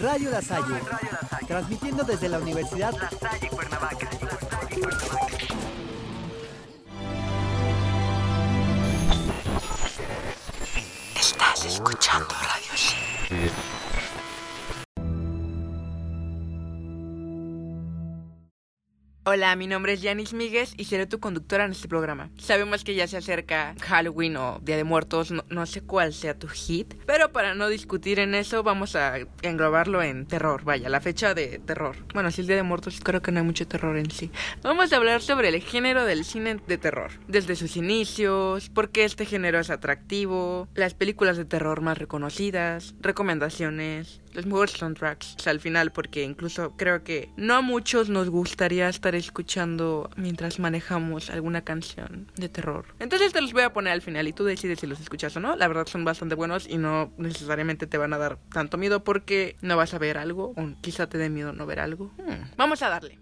Radio La Salle, transmitiendo desde la Universidad La Salle Cuernavaca. Estás escuchando Radio. Hola, mi nombre es Yanis Míguez y seré tu conductora en este programa. Sabemos que ya se acerca Halloween o Día de Muertos, no, no, sé cuál sea tu hit, pero para no discutir en eso vamos a englobarlo en terror, vaya, la fecha de terror. Bueno, si es Día de Muertos creo que no hay mucho terror en sí. Vamos a hablar sobre el género del cine de terror, desde sus inicios, por qué este género es atractivo, las películas de terror más reconocidas, recomendaciones, los mejores soundtracks al final porque incluso creo que no a muchos nos gustaría estar escuchando mientras manejamos alguna canción de terror. Entonces te los voy a poner al final y tú decides si los escuchas o no. La verdad son bastante buenos y no necesariamente te van a dar tanto miedo porque no vas a ver algo o quizá te dé miedo no ver algo. Hmm. Vamos a darle.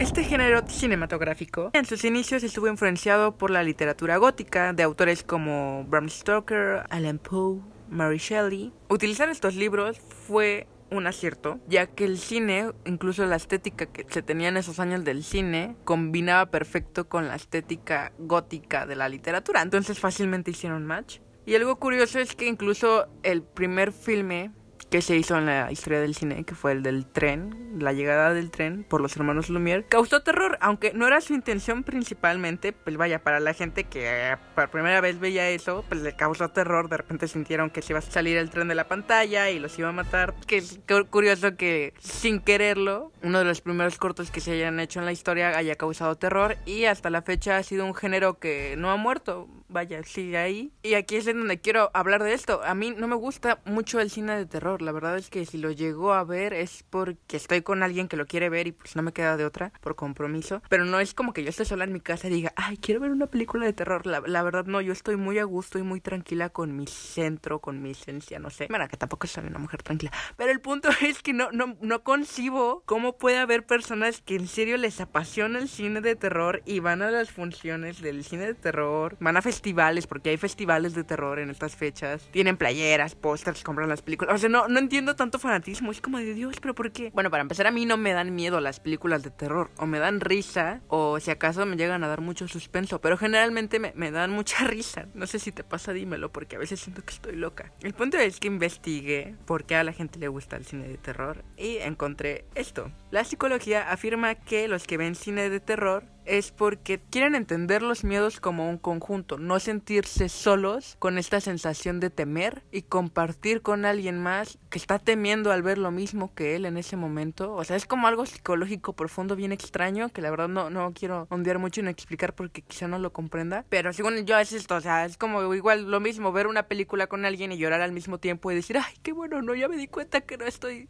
Este género cinematográfico en sus inicios estuvo influenciado por la literatura gótica de autores como Bram Stoker, Alan Poe, Mary Shelley. Utilizar estos libros fue un acierto, ya que el cine, incluso la estética que se tenía en esos años del cine, combinaba perfecto con la estética gótica de la literatura. Entonces fácilmente hicieron match. Y algo curioso es que incluso el primer filme que se hizo en la historia del cine, que fue el del tren, la llegada del tren por los hermanos Lumière, causó terror, aunque no era su intención principalmente, pues vaya, para la gente que eh, por primera vez veía eso, pues le causó terror, de repente sintieron que se iba a salir el tren de la pantalla y los iba a matar, que es curioso que sin quererlo, uno de los primeros cortos que se hayan hecho en la historia haya causado terror y hasta la fecha ha sido un género que no ha muerto, vaya, sigue ahí. Y aquí es en donde quiero hablar de esto. A mí no me gusta mucho el cine de terror. La verdad es que si lo llego a ver es porque estoy con alguien que lo quiere ver y pues no me queda de otra por compromiso. Pero no es como que yo esté sola en mi casa y diga, ay, quiero ver una película de terror. La, la verdad no, yo estoy muy a gusto y muy tranquila con mi centro, con mi esencia, no sé. Bueno, que tampoco soy una mujer tranquila. Pero el punto es que no, no, no concibo cómo puede haber personas que en serio les apasiona el cine de terror y van a las funciones del cine de terror, van a festivales, porque hay festivales de terror en estas fechas. Tienen playeras, pósters, compran las películas. O sea, no, no entiendo tanto fanatismo. Es como de Dios, pero ¿por qué? Bueno, para empezar, a mí no me dan miedo las películas de terror. O me dan risa, o si acaso me llegan a dar mucho suspenso. Pero generalmente me, me dan mucha risa. No sé si te pasa, dímelo, porque a veces siento que estoy loca. El punto es que investigué por qué a la gente le gusta el cine de terror. Y encontré esto. La psicología afirma que los que ven cine de terror es porque quieren entender los miedos como un conjunto, no sentirse solos con esta sensación de temer y compartir con alguien más que está temiendo al ver lo mismo que él en ese momento. O sea, es como algo psicológico profundo, bien extraño, que la verdad no, no quiero ondear mucho en explicar porque quizá no lo comprenda. Pero según yo es esto, o sea, es como igual lo mismo ver una película con alguien y llorar al mismo tiempo y decir, ay, qué bueno, no, ya me di cuenta que no estoy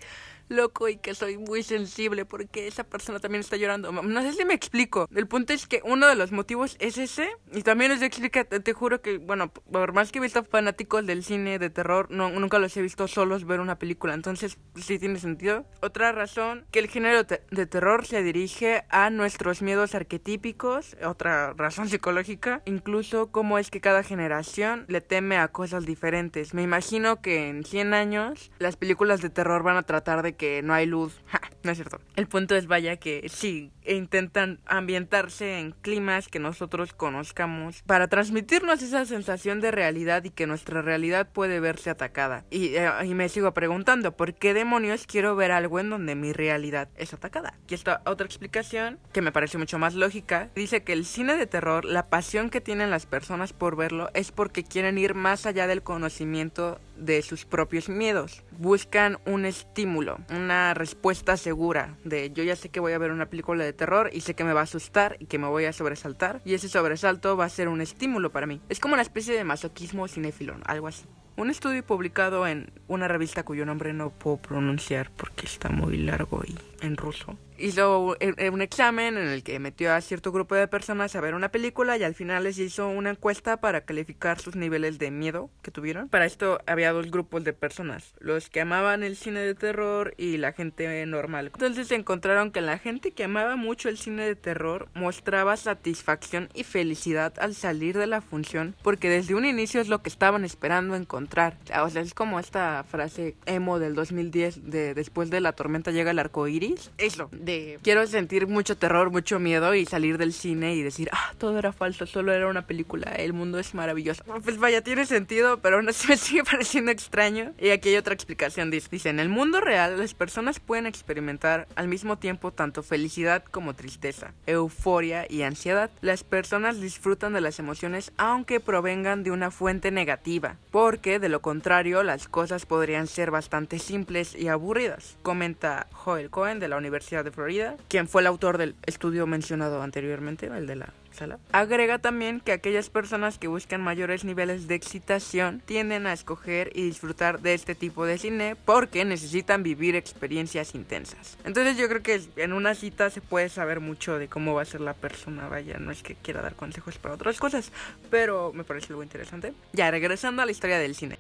loco y que soy muy sensible porque esa persona también está llorando. No sé si me explico. El punto es que uno de los motivos es ese y también les explica, te, te juro que, bueno, por más que he visto fanáticos del cine de terror, nunca los he visto solos ver una película. Entonces, sí tiene sentido. Otra razón, que el género de terror se dirige a nuestros miedos arquetípicos. Otra razón psicológica. Incluso cómo es que cada generación le teme a cosas diferentes. Me imagino que en 100 años las películas de terror van a tratar de que no hay luz. no es cierto. El punto es, vaya, que sí, intentan ambientarse en climas que nosotros conozcamos para transmitirnos esa sensación de realidad y que nuestra realidad puede verse atacada. Y, eh, y me sigo preguntando, ¿por qué demonios quiero ver algo en donde mi realidad es atacada? Aquí está otra explicación que me parece mucho más lógica. Dice que el cine de terror, la pasión que tienen las personas por verlo es porque quieren ir más allá del conocimiento de sus propios miedos. Buscan un estímulo, una respuesta segura de yo ya sé que voy a ver una película de terror y sé que me va a asustar y que me voy a sobresaltar y ese sobresalto va a ser un estímulo para mí. Es como una especie de masoquismo cinéfilo, algo así. Un estudio publicado en una revista cuyo nombre no puedo pronunciar porque está muy largo y en ruso. Hizo un examen en el que metió a cierto grupo de personas a ver una película y al final les hizo una encuesta para calificar sus niveles de miedo que tuvieron. Para esto había dos grupos de personas, los que amaban el cine de terror y la gente normal. Entonces encontraron que la gente que amaba mucho el cine de terror mostraba satisfacción y felicidad al salir de la función porque desde un inicio es lo que estaban esperando encontrar. O sea, es como esta frase emo del 2010 de después de la tormenta llega el arco iris. Eso, de quiero sentir mucho terror, mucho miedo y salir del cine y decir, ah, todo era falso, solo era una película, el mundo es maravilloso. Pues vaya, tiene sentido, pero aún así me sigue pareciendo extraño. Y aquí hay otra explicación, dice, dice, en el mundo real las personas pueden experimentar al mismo tiempo tanto felicidad como tristeza, euforia y ansiedad. Las personas disfrutan de las emociones aunque provengan de una fuente negativa, porque de lo contrario las cosas podrían ser bastante simples y aburridas, comenta Joel Cohen de la Universidad de Florida, quien fue el autor del estudio mencionado anteriormente, el de la. Agrega también que aquellas personas que buscan mayores niveles de excitación tienden a escoger y disfrutar de este tipo de cine porque necesitan vivir experiencias intensas. Entonces yo creo que en una cita se puede saber mucho de cómo va a ser la persona, vaya, no es que quiera dar consejos para otras cosas, pero me parece algo interesante. Ya, regresando a la historia del cine.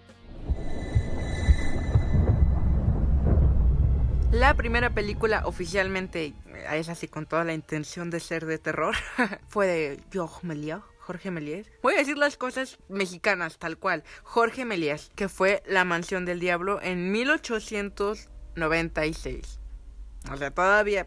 La primera película oficialmente, eh, es así con toda la intención de ser de terror, fue de Georges Méliès. Jorge Méliès. Voy a decir las cosas mexicanas tal cual. Jorge Méliès, que fue La Mansión del Diablo en 1896. O sea, todavía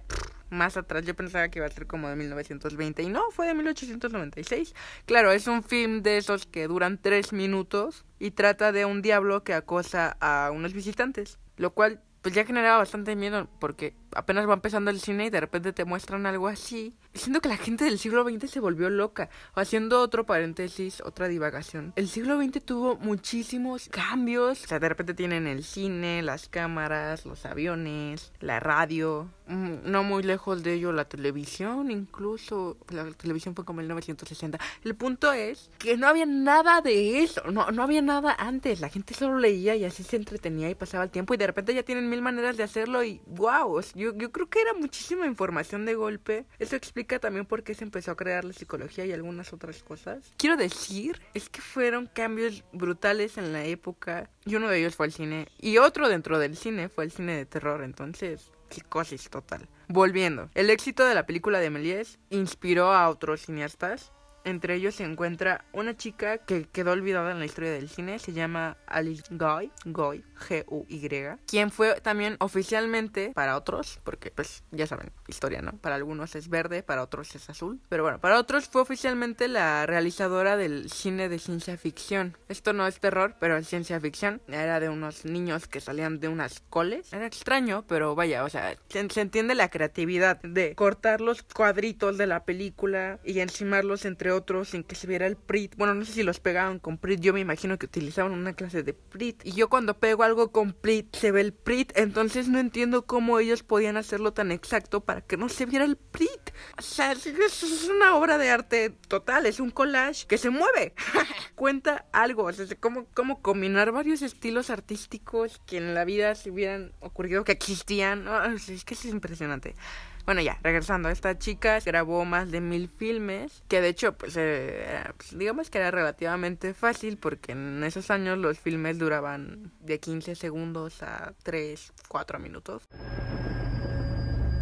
más atrás yo pensaba que iba a ser como de 1920 y no, fue de 1896. Claro, es un film de esos que duran tres minutos y trata de un diablo que acosa a unos visitantes. Lo cual pues ya generaba bastante miedo porque apenas va empezando el cine y de repente te muestran algo así. Siento que la gente del siglo XX se volvió loca. Haciendo otro paréntesis, otra divagación. El siglo XX tuvo muchísimos cambios. O sea, de repente tienen el cine, las cámaras, los aviones, la radio. Mm, no muy lejos de ello la televisión, incluso. La televisión fue como en 1960. El punto es que no había nada de eso. No, no había nada antes. La gente solo leía y así se entretenía y pasaba el tiempo. Y de repente ya tienen mil maneras de hacerlo y wow. Yo, yo creo que era muchísima información de golpe. Eso explica también por qué se empezó a crear la psicología y algunas otras cosas. Quiero decir, es que fueron cambios brutales en la época. Y uno de ellos fue el cine. Y otro dentro del cine fue el cine de terror. Entonces, psicosis total. Volviendo, el éxito de la película de Méliès inspiró a otros cineastas entre ellos se encuentra una chica que quedó olvidada en la historia del cine, se llama Alice Guy, Guy, G-U-Y, quien fue también oficialmente para otros, porque pues ya saben, historia, ¿no? Para algunos es verde, para otros es azul, pero bueno, para otros fue oficialmente la realizadora del cine de ciencia ficción. Esto no es terror, pero es ciencia ficción. Era de unos niños que salían de unas coles. Era extraño, pero vaya, o sea, se, entiende la creatividad de cortar los cuadritos de la película y encimarlos entre otros sin que se viera el PRIT. Bueno, no sé si los pegaban con PRIT, yo me imagino que utilizaban una clase de PRIT. Y yo cuando pego algo con PRIT se ve el PRIT, entonces no entiendo cómo ellos podían hacerlo tan exacto para que no se viera el PRIT. O sea, es, es una obra de arte total, es un collage que se mueve. Cuenta algo, o sea, cómo, cómo combinar varios estilos artísticos que en la vida se hubieran ocurrido, que existían. es que es impresionante. Bueno, ya, regresando, esta chica grabó más de mil filmes, que de hecho, pues, eh, pues, digamos que era relativamente fácil porque en esos años los filmes duraban de 15 segundos a 3, 4 minutos.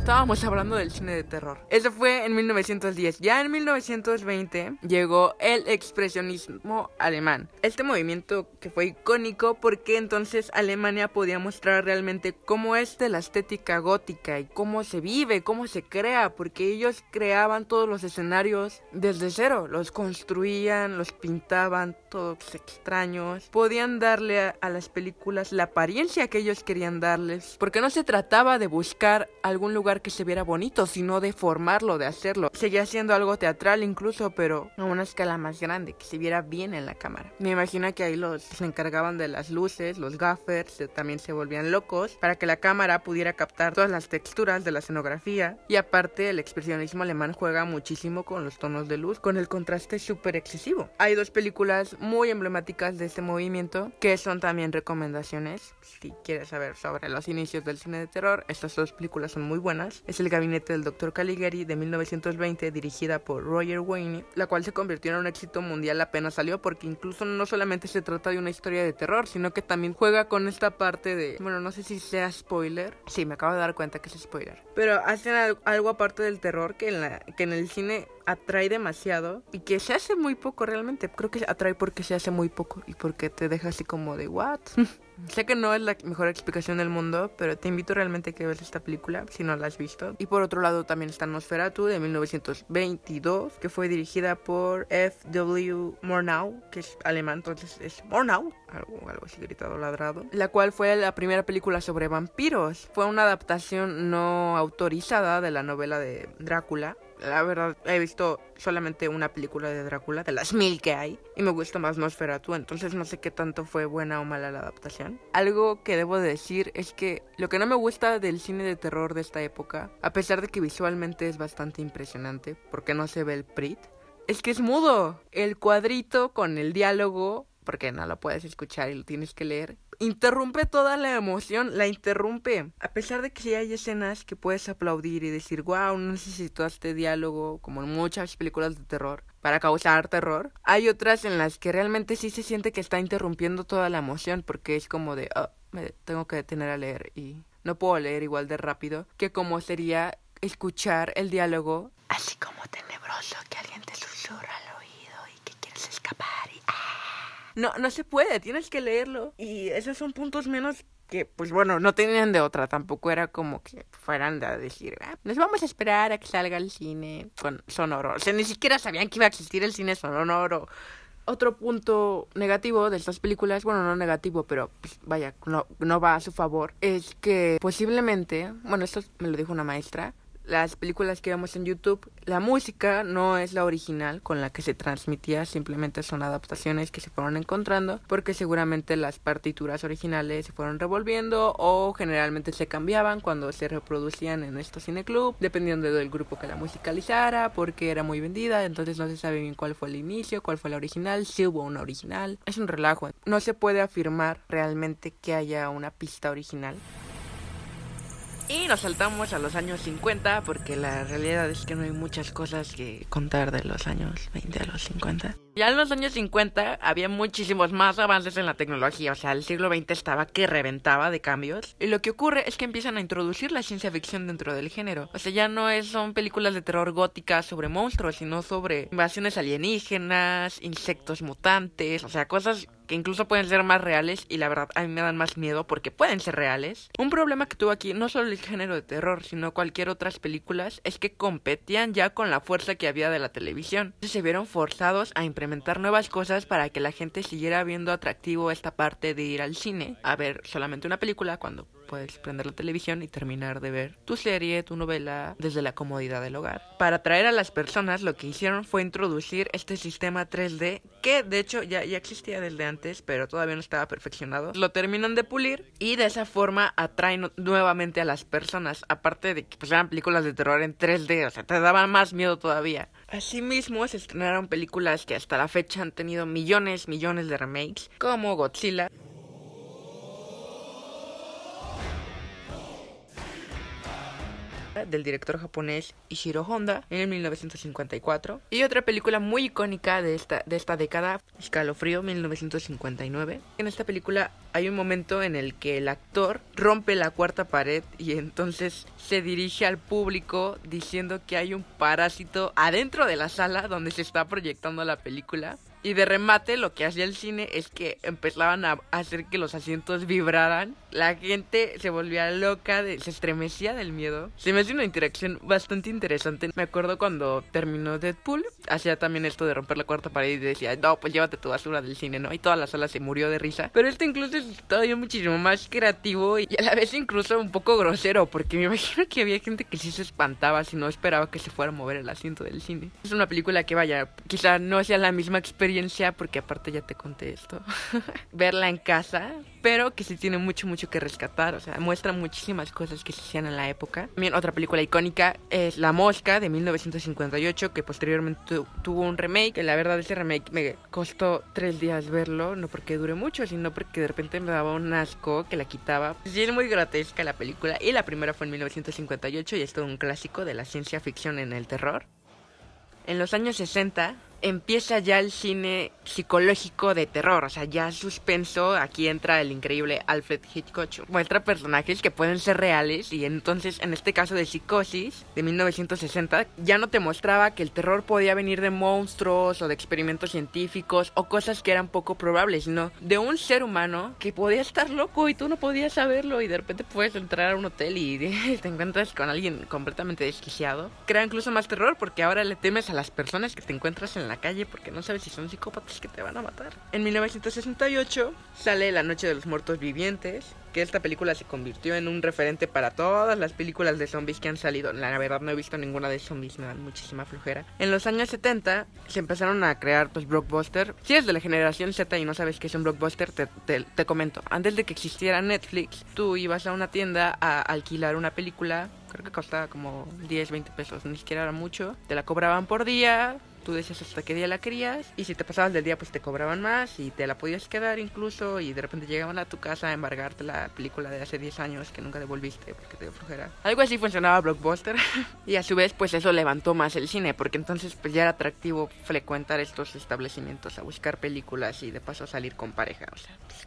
Estábamos hablando del cine de terror. Eso fue en 1910. Ya en 1920 llegó el expresionismo alemán. Este movimiento que fue icónico porque entonces Alemania podía mostrar realmente cómo es de la estética gótica y cómo se vive, cómo se crea, porque ellos creaban todos los escenarios desde cero. Los construían, los pintaban, todos extraños. Podían darle a, las películas la apariencia que ellos querían darles, porque no se trataba de buscar algún lugar que se viera bonito, sino de formarlo, de hacerlo. Seguía siendo algo teatral incluso, pero a una escala más grande, que se viera bien en la cámara. Me imagino que ahí los se encargaban de las luces, los gaffers también se volvían locos para que la cámara pudiera captar todas las texturas de la escenografía. Y aparte, el expresionismo alemán juega muchísimo con los tonos de luz, con el contraste súper excesivo. Hay dos películas muy emblemáticas de este movimiento que son también recomendaciones. Si quieres saber sobre los inicios del cine de terror, estas dos películas son muy buenas. Es El gabinete del Dr. Caligari de 1920 dirigida por Roger Wayne, la cual se convirtió en un éxito mundial apenas salió porque incluso no solamente se trata de una historia de terror, sino que también juega con esta parte de, bueno, no sé si sea spoiler. Sí, me acabo de dar cuenta que es spoiler. Pero hacen algo aparte del terror que en, la, que en el cine atrae demasiado y que se hace muy poco realmente. Creo que atrae porque se hace muy poco y porque te deja así como de what. sé que no es la mejor explicación del mundo, pero te invito realmente a que veas esta película si no la has visto. Y por otro lado también está Nosferatu de 1922, que fue dirigida por F.W. Murnau, que es alemán, entonces es Murnau, algo, algo así gritado ladrado, la cual fue la primera película sobre vampiros. Fue una adaptación no autorizada de la novela de Drácula la verdad, he visto solamente una película de Drácula, de las mil que hay, y me gusta más Nosferatu, entonces no sé qué tanto fue buena o mala la adaptación. Algo que debo decir es que lo que no me gusta del cine de terror de esta época, a pesar de que visualmente es bastante impresionante, porque no se ve el Prit, es que es mudo. El cuadrito con el diálogo porque no lo puedes escuchar y lo tienes que leer, interrumpe toda la emoción, la interrumpe. A pesar de que sí hay escenas que puedes aplaudir y decir, wow, no necesito este diálogo, como en muchas películas de terror, para causar terror, hay otras en las que realmente sí se siente que está interrumpiendo toda la emoción, porque es como de, oh, me tengo que detener a leer y no puedo leer igual de rápido que como sería escuchar el diálogo así como tenebroso que alguien te susurra al oído y que quieres escapar y... ¡ah! No, no se puede, tienes que leerlo. Y esos son puntos menos que, pues bueno, no tenían de otra. Tampoco era como que fueran a decir, ah, nos vamos a esperar a que salga el cine con sonoro. O sea, ni siquiera sabían que iba a existir el cine sonoro. Otro punto negativo de estas películas, bueno, no negativo, pero pues, vaya, no, no va a su favor, es que posiblemente, bueno, esto me lo dijo una maestra, las películas que vemos en YouTube, la música no es la original con la que se transmitía, simplemente son adaptaciones que se fueron encontrando porque seguramente las partituras originales se fueron revolviendo o generalmente se cambiaban cuando se reproducían en estos cineclub, dependiendo del grupo que la musicalizara, porque era muy vendida, entonces no se sabe bien cuál fue el inicio, cuál fue la original, si hubo una original. Es un relajo. No se puede afirmar realmente que haya una pista original. Y nos saltamos a los años 50 porque la realidad es que no hay muchas cosas que contar de los años 20 a los 50. Ya en los años 50 había muchísimos más avances en la tecnología, o sea, el siglo XX estaba que reventaba de cambios. Y lo que ocurre es que empiezan a introducir la ciencia ficción dentro del género. O sea, ya no es, son películas de terror góticas sobre monstruos, sino sobre invasiones alienígenas, insectos mutantes, o sea, cosas que incluso pueden ser más reales y la verdad a mí me dan más miedo porque pueden ser reales. Un problema que tuvo aquí no solo el género de terror, sino cualquier otras películas es que competían ya con la fuerza que había de la televisión. Se vieron forzados a implementar nuevas cosas para que la gente siguiera viendo atractivo esta parte de ir al cine a ver solamente una película cuando puedes prender la televisión y terminar de ver tu serie, tu novela desde la comodidad del hogar. Para atraer a las personas lo que hicieron fue introducir este sistema 3D que de hecho ya, ya existía desde antes pero todavía no estaba perfeccionado. Lo terminan de pulir y de esa forma atraen nuevamente a las personas. Aparte de que pues, eran películas de terror en 3D, o sea, te daban más miedo todavía. Asimismo, se estrenaron películas que hasta la fecha han tenido millones, millones de remakes, como Godzilla. Del director japonés Ishiro Honda en 1954 y otra película muy icónica de esta, de esta década, Escalofrío 1959. En esta película hay un momento en el que el actor rompe la cuarta pared y entonces se dirige al público diciendo que hay un parásito adentro de la sala donde se está proyectando la película y de remate, lo que hacía el cine es que empezaban a hacer que los asientos vibraran. La gente se volvía loca, se estremecía del miedo. Se me hace una interacción bastante interesante. Me acuerdo cuando terminó Deadpool, hacía también esto de romper la cuarta pared y decía, no, pues llévate tu basura del cine, ¿no? Y toda la sala se murió de risa. Pero este incluso es todavía muchísimo más creativo y a la vez incluso un poco grosero, porque me imagino que había gente que sí se espantaba si no esperaba que se fuera a mover el asiento del cine. Es una película que vaya, quizá no sea la misma experiencia, porque aparte ya te conté esto, verla en casa, pero que sí tiene mucho, mucho que rescatar. O sea, muestra muchísimas cosas que se hacían en la época. También otra película icónica es La Mosca de 1958, que posteriormente tu- tuvo un remake. La verdad, ese remake me costó tres días verlo, no porque dure mucho, sino porque de repente me daba un asco que la quitaba. Sí, es muy grotesca la película. Y la primera fue en 1958 y es todo un clásico de la ciencia ficción en el terror. En los años 60 empieza ya el cine psicológico de terror, o sea, ya suspenso, aquí entra el increíble Alfred Hitchcock, muestra personajes que pueden ser reales y entonces en este caso de Psicosis de 1960 ya no te mostraba que el terror podía venir de monstruos o de experimentos científicos o cosas que eran poco probables, sino de un ser humano que podía estar loco y tú no podías saberlo y de repente puedes entrar a un hotel y te encuentras con alguien completamente desquiciado. Crea incluso más terror porque ahora le temes a las personas que te encuentras en la calle porque no sabes si son psicópatas que te van a matar. En 1968 sale La Noche de los Muertos Vivientes, que esta película se convirtió en un referente para todas las películas de zombies que han salido. La verdad no he visto ninguna de zombies, me dan muchísima flojera. En los años 70 se empezaron a crear pues blockbuster. Si eres de la generación Z y no sabes qué es un blockbuster, te, te, te comento. Antes de que existiera Netflix, tú ibas a una tienda a alquilar una película creo que costaba como 10, 20 pesos, ni siquiera era mucho. Te la cobraban por día, tú decías hasta qué día la querías y si te pasabas del día pues te cobraban más y te la podías quedar incluso y de repente llegaban a tu casa a embargarte la película de hace 10 años que nunca devolviste porque te dio flojera. Algo así funcionaba Blockbuster y a su vez pues eso levantó más el cine porque entonces pues ya era atractivo frecuentar estos establecimientos a buscar películas y de paso salir con pareja, o sea, pues,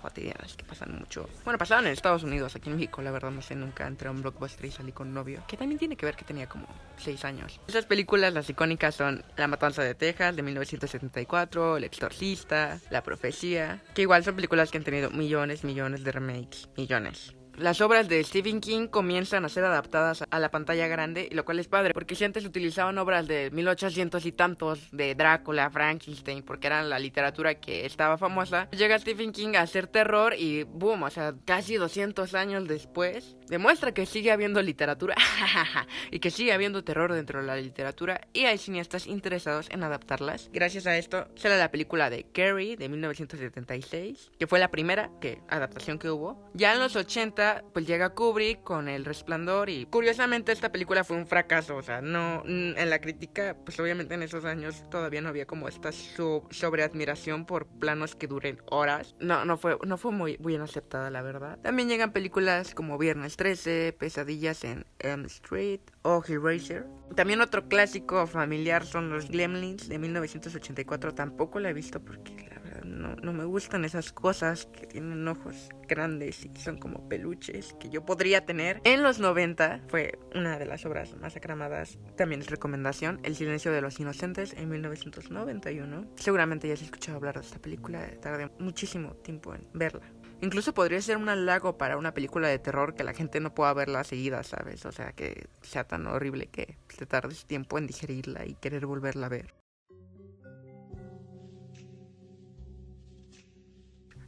cotidianas que pasan mucho. Bueno, pasaban en Estados Unidos, aquí en México, la verdad no sé, nunca entré a un blockbuster y salí con un novio, que también tiene que ver que tenía como 6 años. Esas películas, las icónicas son La Matanza de Texas de 1974, El Exorcista, La Profecía, que igual son películas que han tenido millones, millones de remakes, millones. Las obras de Stephen King comienzan a ser adaptadas a la pantalla grande, lo cual es padre, porque si antes utilizaban obras de 1800 y tantos de Drácula, Frankenstein, porque eran la literatura que estaba famosa, llega Stephen King a hacer terror y boom, o sea, casi 200 años después, demuestra que sigue habiendo literatura y que sigue habiendo terror dentro de la literatura y hay cineastas interesados en adaptarlas. Gracias a esto sale la película de Carrie de 1976, que fue la primera que, adaptación que hubo. Ya en los 80 pues llega Kubrick con El Resplandor y curiosamente esta película fue un fracaso, o sea, no en la crítica, pues obviamente en esos años todavía no había como esta so sobreadmiración por planos que duren horas. No, no fue, no fue muy bien aceptada, la verdad. También llegan películas como Viernes 13, Pesadillas en Elm Street o Hellraiser. También otro clásico familiar son los Gremlins de 1984. Tampoco la he visto porque la no, me gustan esas cosas que tienen ojos grandes y que son como peluches que yo podría tener. En los 90 fue una de las obras más aclamadas. También es recomendación El silencio de los inocentes en 1991. Seguramente ya has escuchado hablar de esta película. Tardé muchísimo tiempo en verla. Incluso podría ser un halago para una película de terror que la gente no pueda verla seguida, ¿sabes? O sea, que sea tan horrible que te tardes tiempo en digerirla y querer volverla a ver.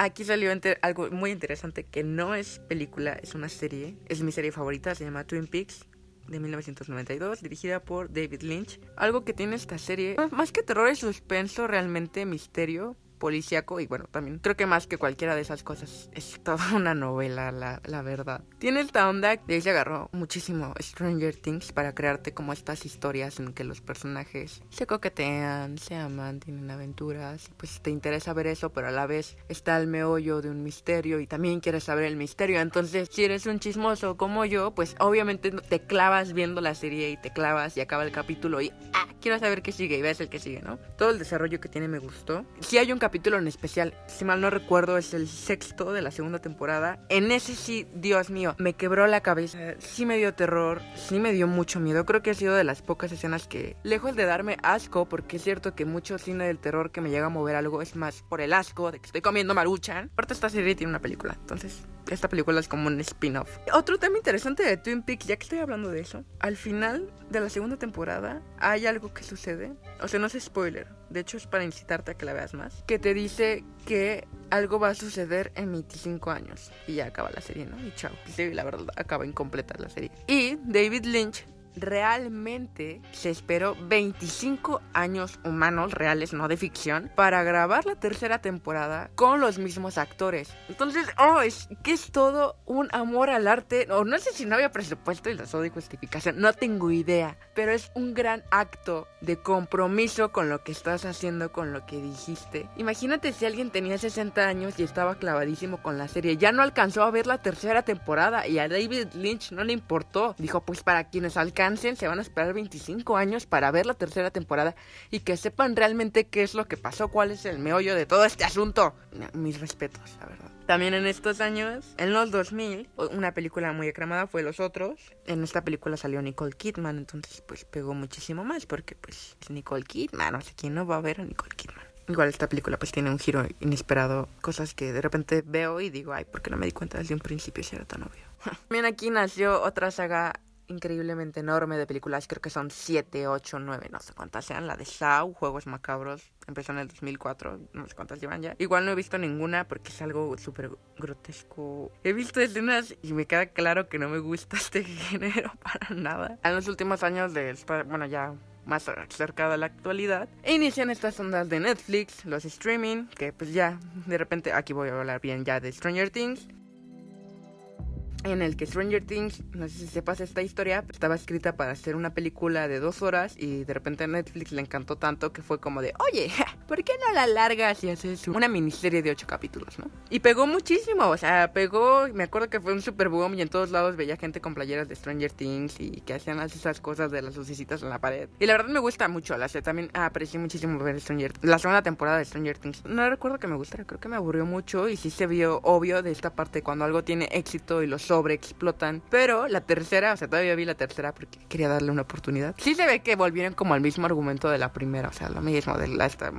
Aquí salió algo muy interesante que no es película, es una serie. Es mi serie favorita, se llama Twin Peaks de 1992, dirigida por David Lynch. Algo que tiene esta serie, más que terror, es suspenso, realmente misterio, policíaco y bueno, también creo que más que cualquiera de esas cosas es toda una novela, la, la verdad. Tiene esta onda de ahí se agarró muchísimo Stranger Things para crearte como estas historias en que los personajes se coquetean, se aman, tienen aventuras, pues te interesa ver eso, pero a la vez está el meollo de un misterio y también quieres saber el misterio. Entonces, si eres un chismoso como yo, pues obviamente te clavas viendo la serie y te clavas y acaba el capítulo y ah, quiero saber qué sigue y ves el que sigue, ¿no? Todo el desarrollo que tiene me gustó. Si hay un capítulo en especial, si mal no recuerdo, es el sexto de la segunda temporada. En ese sí, Dios mío, me quebró la cabeza. Sí me dio terror, sí me dio mucho miedo. Creo que ha sido de las pocas escenas que, lejos de darme asco, porque es cierto que mucho cine del terror que me llega a mover algo es más por el asco de que estoy comiendo maruchan. Aparte, esta serie tiene una película, entonces esta película es como un spin-off. Otro tema interesante de Twin Peaks, ya que estoy hablando de eso, al final de la segunda temporada hay algo que sucede, o sea, no es spoiler, de hecho es para incitarte a que la veas más, que te dice que algo va a suceder en 25 años y ya acaba la serie, ¿no? Y chao. Sí, la verdad acaba incompleta la serie. Y David Lynch realmente se esperó 25 años humanos reales, no de ficción, para grabar la tercera temporada con los mismos actores. Entonces, oh, es que es todo un amor al arte. O no sé si no había presupuesto y les doy justificación, no tengo idea. Pero es un gran acto de compromiso con lo que estás haciendo, con lo que dijiste. Imagínate si alguien tenía 60 años y estaba clavadísimo con la serie. Ya no alcanzó a ver la tercera temporada y a David Lynch no le importó. Dijo, pues para quienes alcancen se van a esperar 25 años para ver la tercera temporada y que sepan realmente qué es lo que pasó, cuál es el meollo de todo este asunto. Mis respetos, la verdad. También en estos años, en los 2000, una película muy aclamada fue Los Otros. En esta película salió Nicole Kidman, entonces pues pegó muchísimo más porque pues es Nicole Kidman, no sé quién no va a ver a Nicole Kidman. Igual esta película pues tiene un giro inesperado, cosas que de repente veo y digo, ay, ¿por qué no me di cuenta desde un principio si era tan obvio? Bien, aquí nació otra saga increíblemente enorme de películas, creo que son 7, 8, 9, no sé cuántas sean, la de Saw, Juegos Macabros, empezó en el 2004, no sé cuántas llevan ya. Igual no he visto ninguna porque es algo súper grotesco. He visto escenas y me queda claro que no me gusta este género para nada. En los últimos años de, bueno, ya más cerca de la actualidad. E inician estas ondas de Netflix, los streaming, que pues ya, de repente, aquí voy a hablar bien ya de Stranger Things en el que Stranger Things, no sé si sepas esta historia, estaba escrita para hacer una película de dos horas y de repente a Netflix le encantó tanto que fue como de, oye, ¿por qué no la largas y haces una miniserie de ocho capítulos, no? Y pegó muchísimo, o sea, pegó, me acuerdo que fue un super boom y en todos lados veía gente con playeras de Stranger Things y que hacían esas cosas de las lucecitas en la pared. Y la verdad me gusta mucho, la sé, también aprecié muchísimo ver Stranger la segunda temporada de Stranger Things. No recuerdo que me gustara, creo que me aburrió mucho y sí se vio obvio de esta parte cuando algo tiene éxito y los sobreexplotan. Pero la tercera, o sea, todavía vi la tercera porque quería darle una oportunidad. Sí se ve que volvieron como al mismo argumento de la primera, o sea, lo mismo de la, este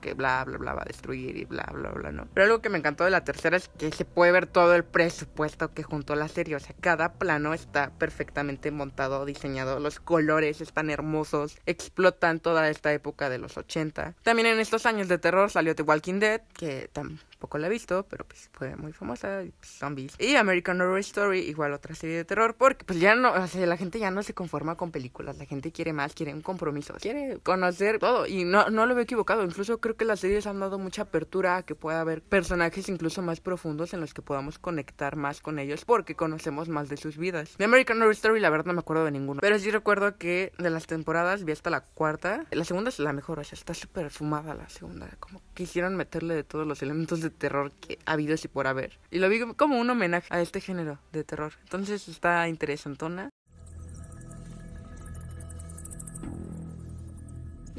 que bla, bla, bla va a destruir y bla, bla, bla, ¿no? Pero algo que me encantó de la tercera es que se puede ver todo el presupuesto que juntó la serie, o sea, cada plano está perfectamente montado, diseñado, los colores están hermosos, explotan toda esta época de los 80. También en estos años de terror salió The Walking Dead, que también poco la he visto, pero pues fue muy famosa, pues, zombies. Y American Horror Story, igual otra serie de terror, porque pues ya no, o sea, la gente ya no se conforma con películas, la gente quiere más, quiere un compromiso, quiere conocer todo. Y no, no lo veo equivocado, incluso creo que las series han dado mucha apertura a que pueda haber personajes incluso más profundos en los que podamos conectar más con ellos, porque conocemos más de sus vidas. De American Horror Story, la verdad no me acuerdo de ninguno, pero sí recuerdo que de las temporadas vi hasta la cuarta, la segunda es la mejor, o sea, está súper fumada la segunda, como quisieron meterle de todos los elementos de terror que ha habido y por haber. Y lo vi como un homenaje a este género de terror. Entonces está interesantona.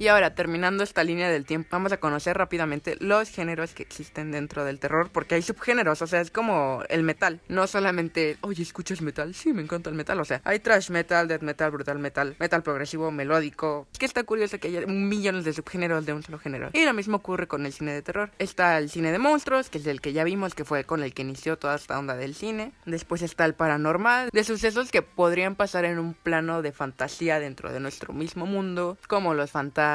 Y ahora, terminando esta línea del tiempo, vamos a conocer rápidamente los géneros que existen dentro del terror, porque hay subgéneros, o sea, es como el metal, no solamente, oye, ¿escuchas metal? Sí, me encanta el metal, o sea, hay trash metal, death metal, brutal metal, metal progresivo, melódico. Es que está curioso que haya millones de subgéneros de un solo género. Y lo mismo ocurre con el cine de terror. Está el cine de monstruos, que es el que ya vimos, que fue con el que inició toda esta onda del cine. Después está el paranormal, de sucesos que podrían pasar en un plano de fantasía dentro de nuestro mismo mundo, como los fantasmas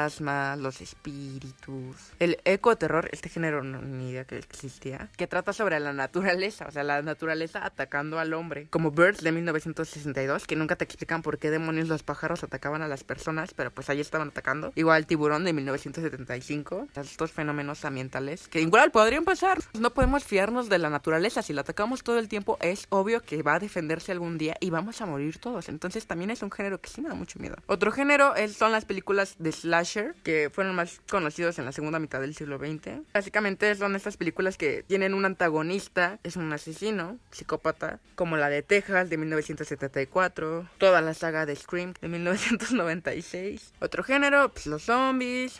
los espíritus. El ecoterror, este género no, ni idea que existía, que trata sobre la naturaleza, o sea, la naturaleza atacando al hombre. Como Birds de 1962, que nunca te explican por qué demonios los pájaros atacaban a las personas, pero pues ahí estaban atacando. Igual Tiburón de 1975, estos fenómenos ambientales que igual podrían pasar. No podemos fiarnos de la naturaleza, si la atacamos todo el tiempo es obvio que va a defenderse algún día y vamos a morir todos. Entonces también es un género que sí me da mucho miedo. Otro género son las películas de slash que fueron más conocidos en la segunda mitad del siglo XX. Básicamente son estas películas que tienen un antagonista, es un asesino, psicópata, como la de Texas de 1974, toda la saga de Scream de 1996. Otro género, pues los zombies.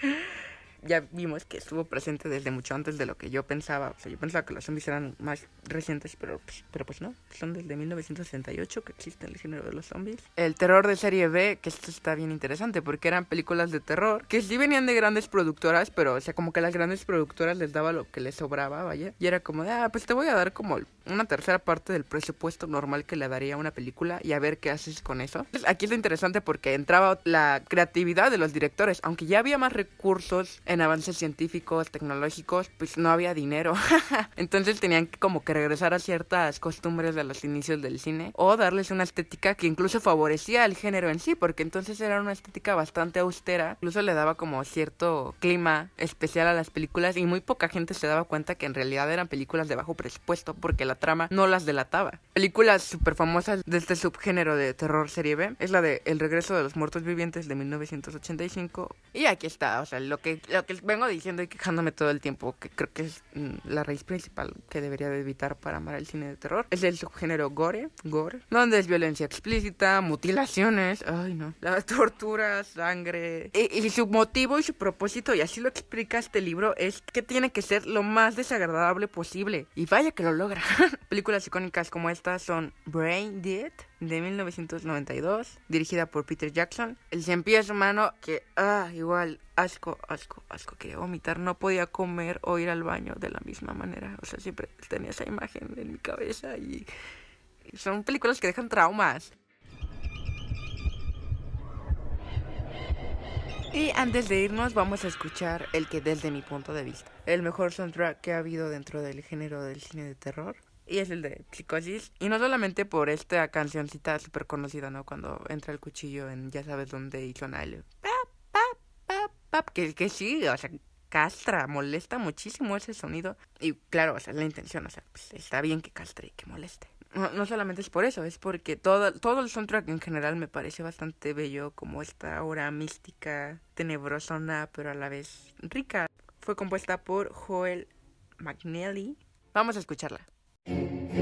ya vimos que estuvo presente desde mucho antes de lo que yo pensaba. O sea, yo pensaba que los zombies eran más recientes, pero pues, pero pues no. Son desde 1968 que existe el género de los zombies. El terror de serie B, que esto está bien interesante porque eran películas de terror que sí venían de grandes productoras, pero o sea, como que las grandes productoras les daba lo que les sobraba, vaya. Y era como de, ah, pues te voy a dar como una tercera parte del presupuesto normal que le daría a una película y a ver qué haces con eso. Aquí es lo interesante porque entraba la creatividad de los directores, aunque ya había más recursos avances científicos, tecnológicos, pues no había dinero. Entonces tenían que como que regresar a ciertas costumbres de los inicios del cine o darles una estética que incluso favorecía al género en sí, porque entonces era una estética bastante austera, incluso le daba como cierto clima especial a las películas y muy poca gente se daba cuenta que en realidad eran películas de bajo presupuesto porque la trama no las delataba. Películas súper famosas de este subgénero de terror serie B es la de El regreso de los muertos vivientes de 1985 y aquí está, o sea, lo que, que vengo diciendo y quejándome todo el tiempo, que creo que es mm, la raíz principal que debería de evitar para amar el cine de terror, es el subgénero gore, gore, donde es violencia explícita, mutilaciones, ay no, la tortura, sangre, y, y su motivo y su propósito, y así lo explica este libro, es que tiene que ser lo más desagradable posible, y vaya que lo logra. Películas icónicas como estas son Brain Dead, de 1992, dirigida por Peter Jackson. El cien pies humano, que, ah, igual, asco, asco, asco, quería vomitar. No podía comer o ir al baño de la misma manera. O sea, siempre tenía esa imagen en mi cabeza y, son películas que dejan traumas. Y antes de irnos vamos a escuchar el que desde mi punto de vista, el mejor soundtrack que ha habido dentro del género del cine de terror. Y es el de Psicosis. Y no solamente por esta cancioncita súper conocida, ¿no? Cuando entra el cuchillo en ya sabes dónde y suena el... Pap, pap, pap, pap, que, que sí, o sea, castra, molesta muchísimo ese sonido. Y claro, o sea, la intención, o sea, pues está bien que castre y que moleste. No, no solamente es por eso, es porque todo, todo el soundtrack en general me parece bastante bello, como esta hora mística, tenebrosona, pero a la vez rica. Fue compuesta por Joel McNally. Vamos a escucharla. Thank you.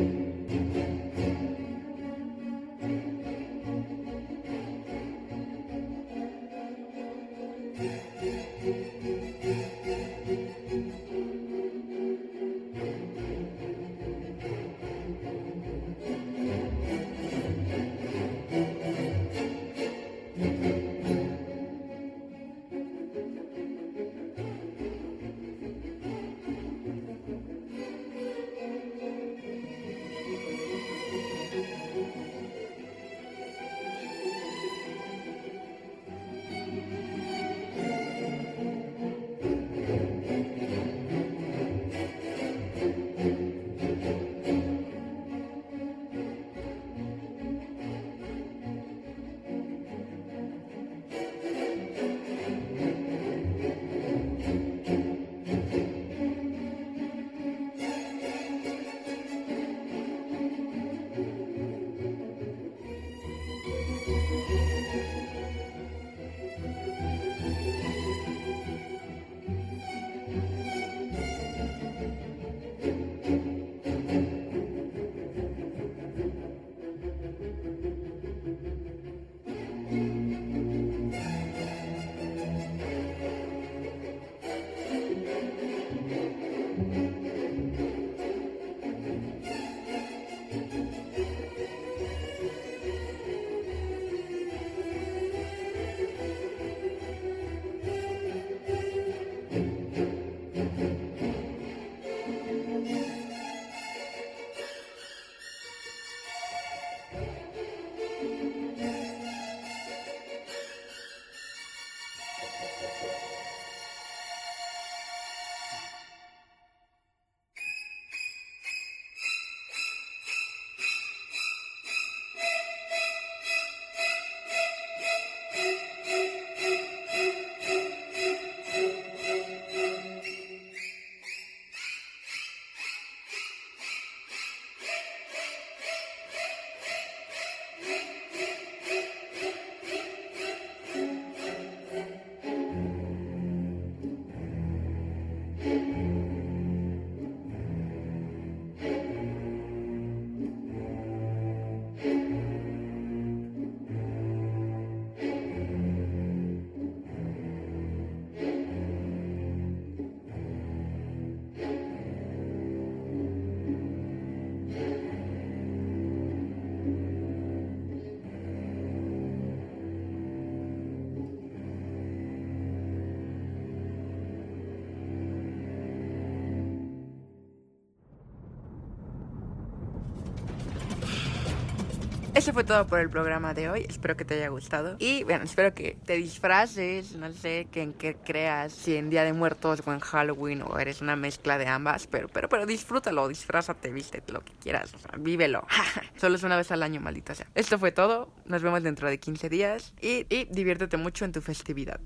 Eso fue todo por el programa de hoy. Espero que te haya gustado. Y bueno, espero que te disfraces. No sé que en qué creas. Si en Día de Muertos o en Halloween o eres una mezcla de ambas. Pero, pero, pero disfrútalo, disfrázate, vístete lo que quieras. O sea, vívelo. Solo es una vez al año, maldita sea. Esto fue todo. Nos vemos dentro de 15 días. Y, y diviértete mucho en tu festividad.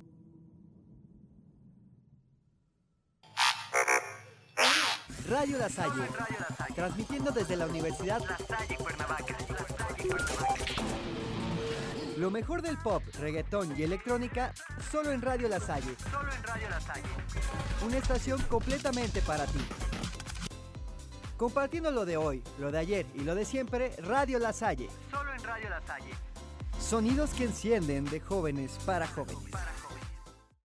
Radio La Salle, transmitiendo desde la Universidad La Salle Cuernavaca. Lo mejor del pop, reggaetón y electrónica, solo en Radio La Salle. Solo en Radio La Salle. Una estación completamente para ti. Compartiendo lo de hoy, lo de ayer y lo de siempre, Radio La Salle. Solo en Radio La Salle. Sonidos que encienden de jóvenes para jóvenes.